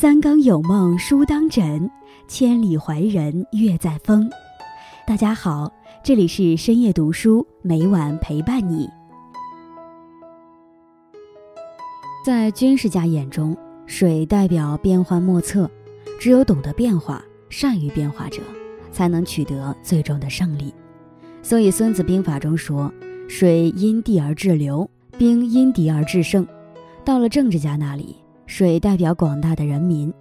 三更有梦书当枕，千里怀人月在风。大家好，这里是深夜读书，每晚陪伴你。在军事家眼中，水代表变幻莫测，只有懂得变化、善于变化者，才能取得最终的胜利。所以，《孙子兵法》中说：“水因地而制流，兵因敌而制胜。”到了政治家那里，水代表广大的人民，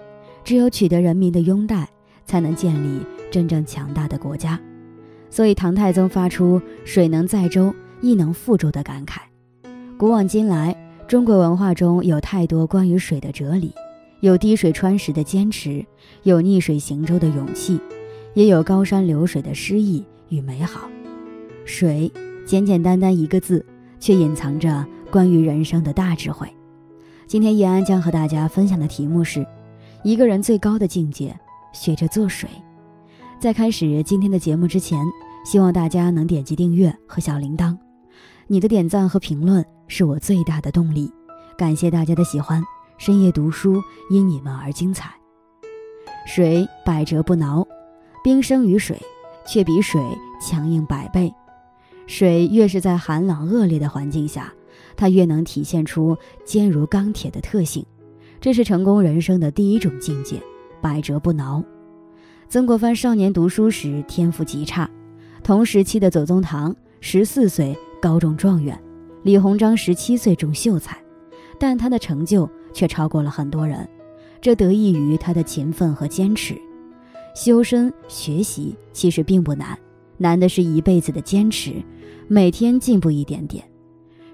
只有取得人民的拥戴，才能建立真正强大的国家。所以，唐太宗发出“水能载舟，亦能覆舟”的感慨。古往今来，中国文化中有太多关于水的哲理，有滴水穿石的坚持，有逆水行舟的勇气，也有高山流水的诗意与美好。水，简简单单一个字，却隐藏着关于人生的大智慧。今天叶安将和大家分享的题目是：一个人最高的境界，学着做水。在开始今天的节目之前，希望大家能点击订阅和小铃铛。你的点赞和评论是我最大的动力，感谢大家的喜欢。深夜读书因你们而精彩。水百折不挠，冰生于水，却比水强硬百倍。水越是在寒冷恶劣的环境下，它越能体现出坚如钢铁的特性。这是成功人生的第一种境界，百折不挠。曾国藩少年读书时天赋极差，同时期的左宗棠十四岁。高中状元李鸿章十七岁中秀才，但他的成就却超过了很多人，这得益于他的勤奋和坚持。修身学习其实并不难，难的是一辈子的坚持，每天进步一点点。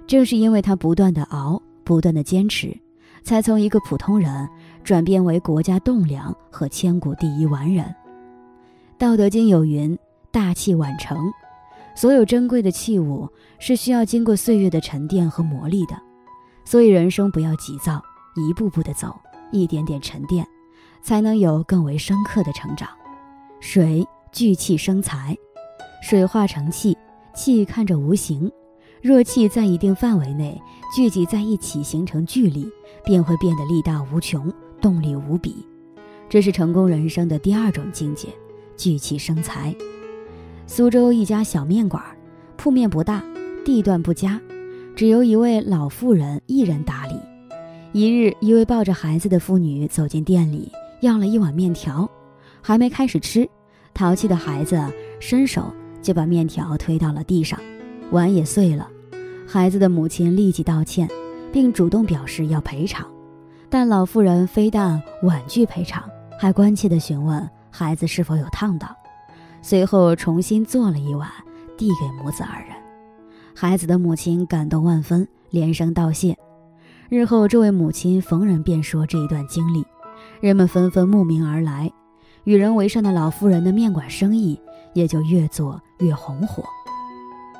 正是因为他不断的熬，不断的坚持，才从一个普通人转变为国家栋梁和千古第一完人。《道德经》有云：“大器晚成。”所有珍贵的器物是需要经过岁月的沉淀和磨砺的，所以人生不要急躁，一步步的走，一点点沉淀，才能有更为深刻的成长。水聚气生财，水化成气，气看着无形，若气在一定范围内聚集在一起形成聚力，便会变得力大无穷，动力无比。这是成功人生的第二种境界，聚气生财。苏州一家小面馆，铺面不大，地段不佳，只由一位老妇人一人打理。一日，一位抱着孩子的妇女走进店里，要了一碗面条，还没开始吃，淘气的孩子伸手就把面条推到了地上，碗也碎了。孩子的母亲立即道歉，并主动表示要赔偿，但老妇人非但婉拒赔偿，还关切地询问孩子是否有烫到。随后重新做了一碗，递给母子二人。孩子的母亲感动万分，连声道谢。日后，这位母亲逢人便说这一段经历，人们纷纷慕名而来，与人为善的老妇人的面馆生意也就越做越红火。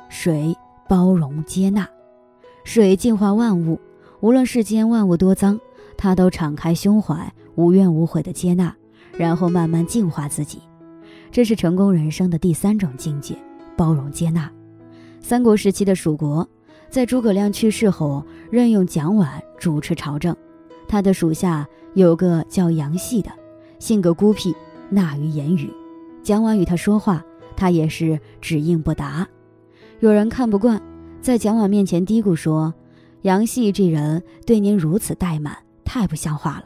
水包容接纳，水净化万物，无论世间万物多脏，它都敞开胸怀，无怨无悔的接纳，然后慢慢净化自己。这是成功人生的第三种境界，包容接纳。三国时期的蜀国，在诸葛亮去世后，任用蒋琬主持朝政。他的属下有个叫杨戏的，性格孤僻，纳于言语。蒋琬与他说话，他也是只应不答。有人看不惯，在蒋琬面前嘀咕说：“杨戏这人对您如此怠慢，太不像话了。”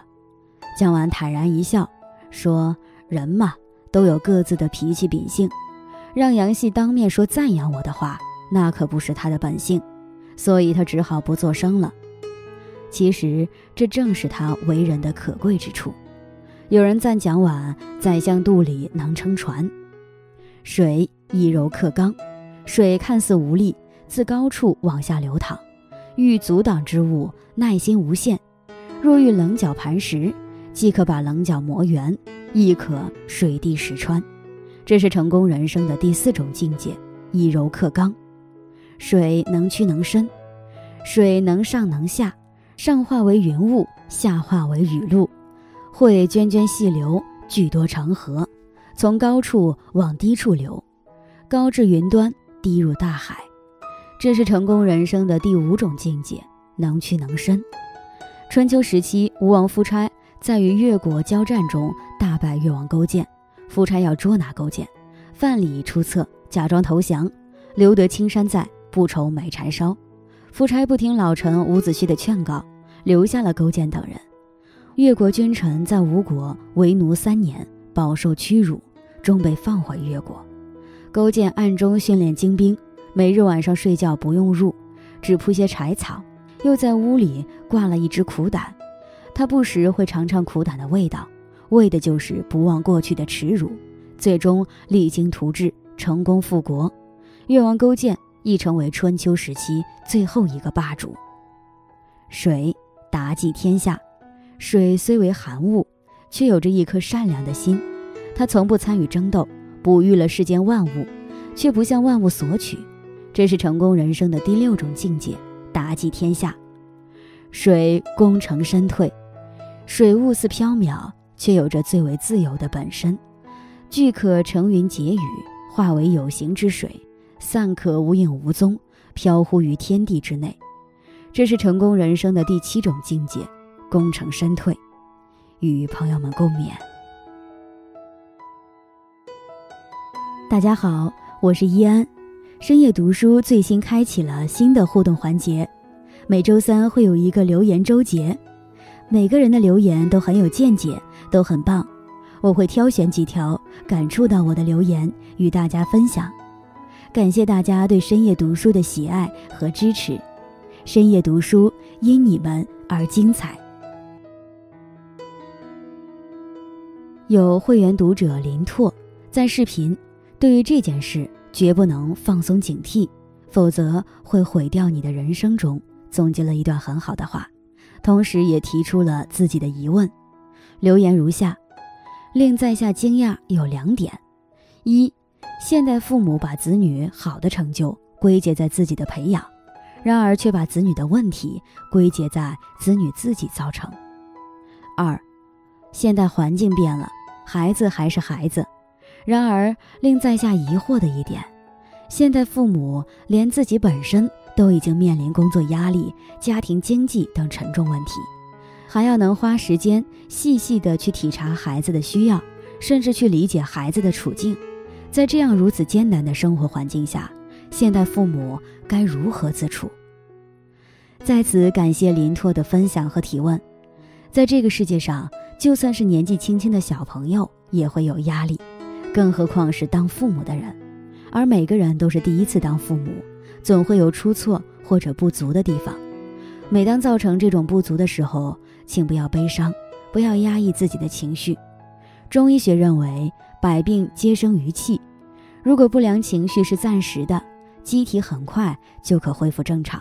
蒋琬坦然一笑，说：“人嘛。”都有各自的脾气秉性，让杨戏当面说赞扬我的话，那可不是他的本性，所以他只好不作声了。其实这正是他为人的可贵之处。有人赞蒋琬宰相肚里能撑船，水以柔克刚，水看似无力，自高处往下流淌，遇阻挡之物，耐心无限；若遇棱角磐石，即可把棱角磨圆。亦可水滴石穿，这是成功人生的第四种境界：以柔克刚。水能屈能伸，水能上能下，上化为云雾，下化为雨露，会涓涓细流，聚多成河，从高处往低处流，高至云端，滴入大海。这是成功人生的第五种境界：能屈能伸。春秋时期，吴王夫差在与越国交战中大败越王勾践，夫差要捉拿勾践，范蠡出策，假装投降，留得青山在，不愁没柴烧。夫差不听老臣伍子胥的劝告，留下了勾践等人。越国君臣在吴国为奴三年，饱受屈辱，终被放回越国。勾践暗中训练精兵，每日晚上睡觉不用褥，只铺些柴草，又在屋里挂了一只苦胆。他不时会尝尝苦胆的味道，为的就是不忘过去的耻辱。最终励精图治，成功复国。越王勾践亦成为春秋时期最后一个霸主。水，妲己天下。水虽为寒物，却有着一颗善良的心。他从不参与争斗，哺育了世间万物，却不向万物索取。这是成功人生的第六种境界——妲己天下。水功成身退，水物似缥缈，却有着最为自由的本身。聚可成云结雨，化为有形之水；散可无影无踪，飘忽于天地之内。这是成功人生的第七种境界。功成身退，与朋友们共勉。大家好，我是依安。深夜读书最新开启了新的互动环节，每周三会有一个留言周结。每个人的留言都很有见解，都很棒。我会挑选几条感触到我的留言与大家分享。感谢大家对深夜读书的喜爱和支持。深夜读书因你们而精彩。有会员读者林拓在视频，对于这件事绝不能放松警惕，否则会毁掉你的人生。中总结了一段很好的话，同时也提出了自己的疑问。留言如下：令在下惊讶有两点：一，现代父母把子女好的成就归结在自己的培养，然而却把子女的问题归结在子女自己造成；二，现代环境变了。孩子还是孩子，然而令在下疑惑的一点，现代父母连自己本身都已经面临工作压力、家庭经济等沉重问题，还要能花时间细细的去体察孩子的需要，甚至去理解孩子的处境。在这样如此艰难的生活环境下，现代父母该如何自处？在此感谢林拓的分享和提问。在这个世界上。就算是年纪轻轻的小朋友也会有压力，更何况是当父母的人。而每个人都是第一次当父母，总会有出错或者不足的地方。每当造成这种不足的时候，请不要悲伤，不要压抑自己的情绪。中医学认为，百病皆生于气。如果不良情绪是暂时的，机体很快就可恢复正常；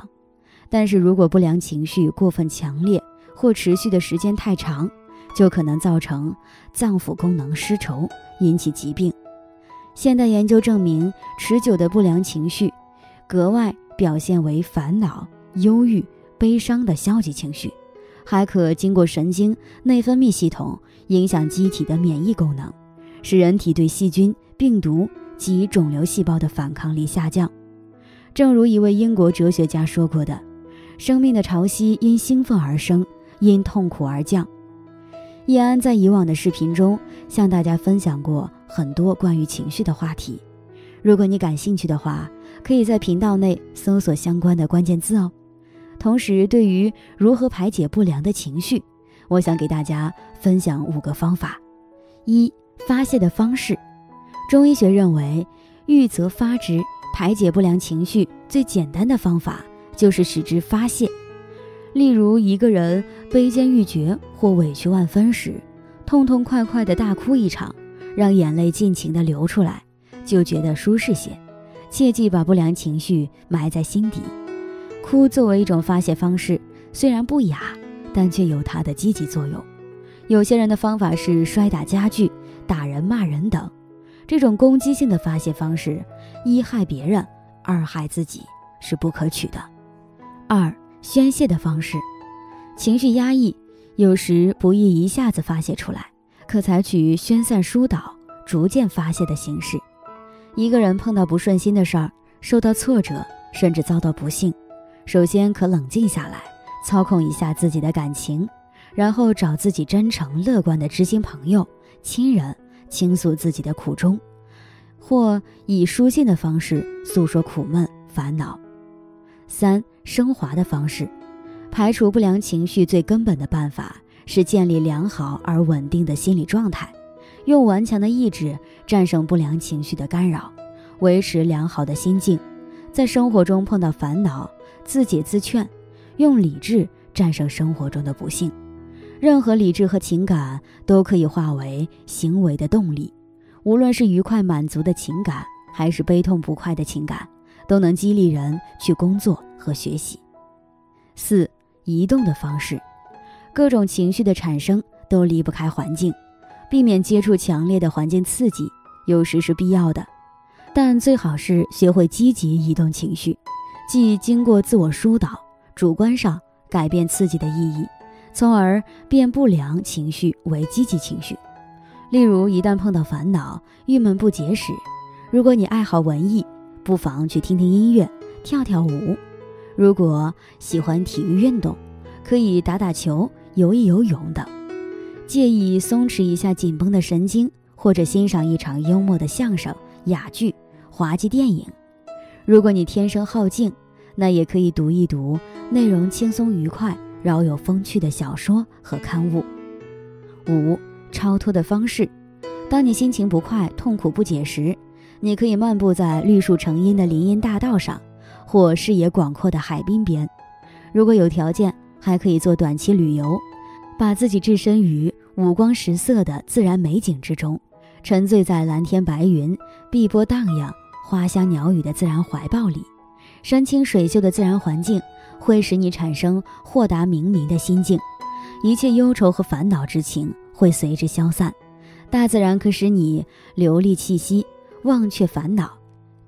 但是如果不良情绪过分强烈，或持续的时间太长，就可能造成脏腑功能失筹，引起疾病。现代研究证明，持久的不良情绪，格外表现为烦恼、忧郁、悲伤的消极情绪，还可经过神经内分泌系统影响机体的免疫功能，使人体对细菌、病毒及肿瘤细胞的反抗力下降。正如一位英国哲学家说过的：“生命的潮汐因兴奋而生，因痛苦而降。”易安在以往的视频中向大家分享过很多关于情绪的话题，如果你感兴趣的话，可以在频道内搜索相关的关键字哦。同时，对于如何排解不良的情绪，我想给大家分享五个方法。一、发泄的方式。中医学认为，郁则发之，排解不良情绪最简单的方法就是使之发泄。例如，一个人悲坚欲绝或委屈万分时，痛痛快快的大哭一场，让眼泪尽情的流出来，就觉得舒适些。切记把不良情绪埋在心底。哭作为一种发泄方式，虽然不雅，但却有它的积极作用。有些人的方法是摔打家具、打人、骂人等，这种攻击性的发泄方式，一害别人，二害自己，是不可取的。二。宣泄的方式，情绪压抑有时不易一下子发泄出来，可采取宣散疏导、逐渐发泄的形式。一个人碰到不顺心的事儿，受到挫折，甚至遭到不幸，首先可冷静下来，操控一下自己的感情，然后找自己真诚乐观的知心朋友、亲人倾诉自己的苦衷，或以书信的方式诉说苦闷烦恼。三、升华的方式，排除不良情绪最根本的办法是建立良好而稳定的心理状态，用顽强的意志战胜不良情绪的干扰，维持良好的心境。在生活中碰到烦恼，自解自劝，用理智战胜生活中的不幸。任何理智和情感都可以化为行为的动力，无论是愉快满足的情感，还是悲痛不快的情感，都能激励人去工作和学习。四、移动的方式，各种情绪的产生都离不开环境，避免接触强烈的环境刺激，有时是必要的，但最好是学会积极移动情绪，即经过自我疏导，主观上改变刺激的意义。从而变不良情绪为积极情绪。例如，一旦碰到烦恼、郁闷不解时，如果你爱好文艺，不妨去听听音乐、跳跳舞；如果喜欢体育运动，可以打打球、游一游泳等。介意松弛一下紧绷的神经，或者欣赏一场幽默的相声、哑剧、滑稽电影。如果你天生好静，那也可以读一读内容轻松愉快。饶有风趣的小说和刊物。五、超脱的方式：当你心情不快、痛苦不解时，你可以漫步在绿树成荫的林荫大道上，或视野广阔的海滨边。如果有条件，还可以做短期旅游，把自己置身于五光十色的自然美景之中，沉醉在蓝天白云、碧波荡漾、花香鸟语的自然怀抱里，山清水秀的自然环境。会使你产生豁达明明的心境，一切忧愁和烦恼之情会随之消散。大自然可使你流利气息，忘却烦恼，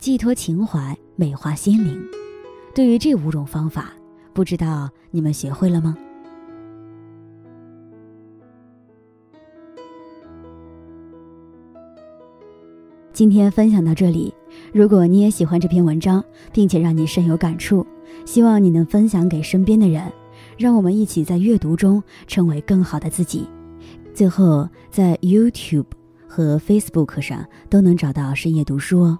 寄托情怀，美化心灵。对于这五种方法，不知道你们学会了吗？今天分享到这里。如果你也喜欢这篇文章，并且让你深有感触，希望你能分享给身边的人，让我们一起在阅读中成为更好的自己。最后，在 YouTube 和 Facebook 上都能找到深夜读书哦，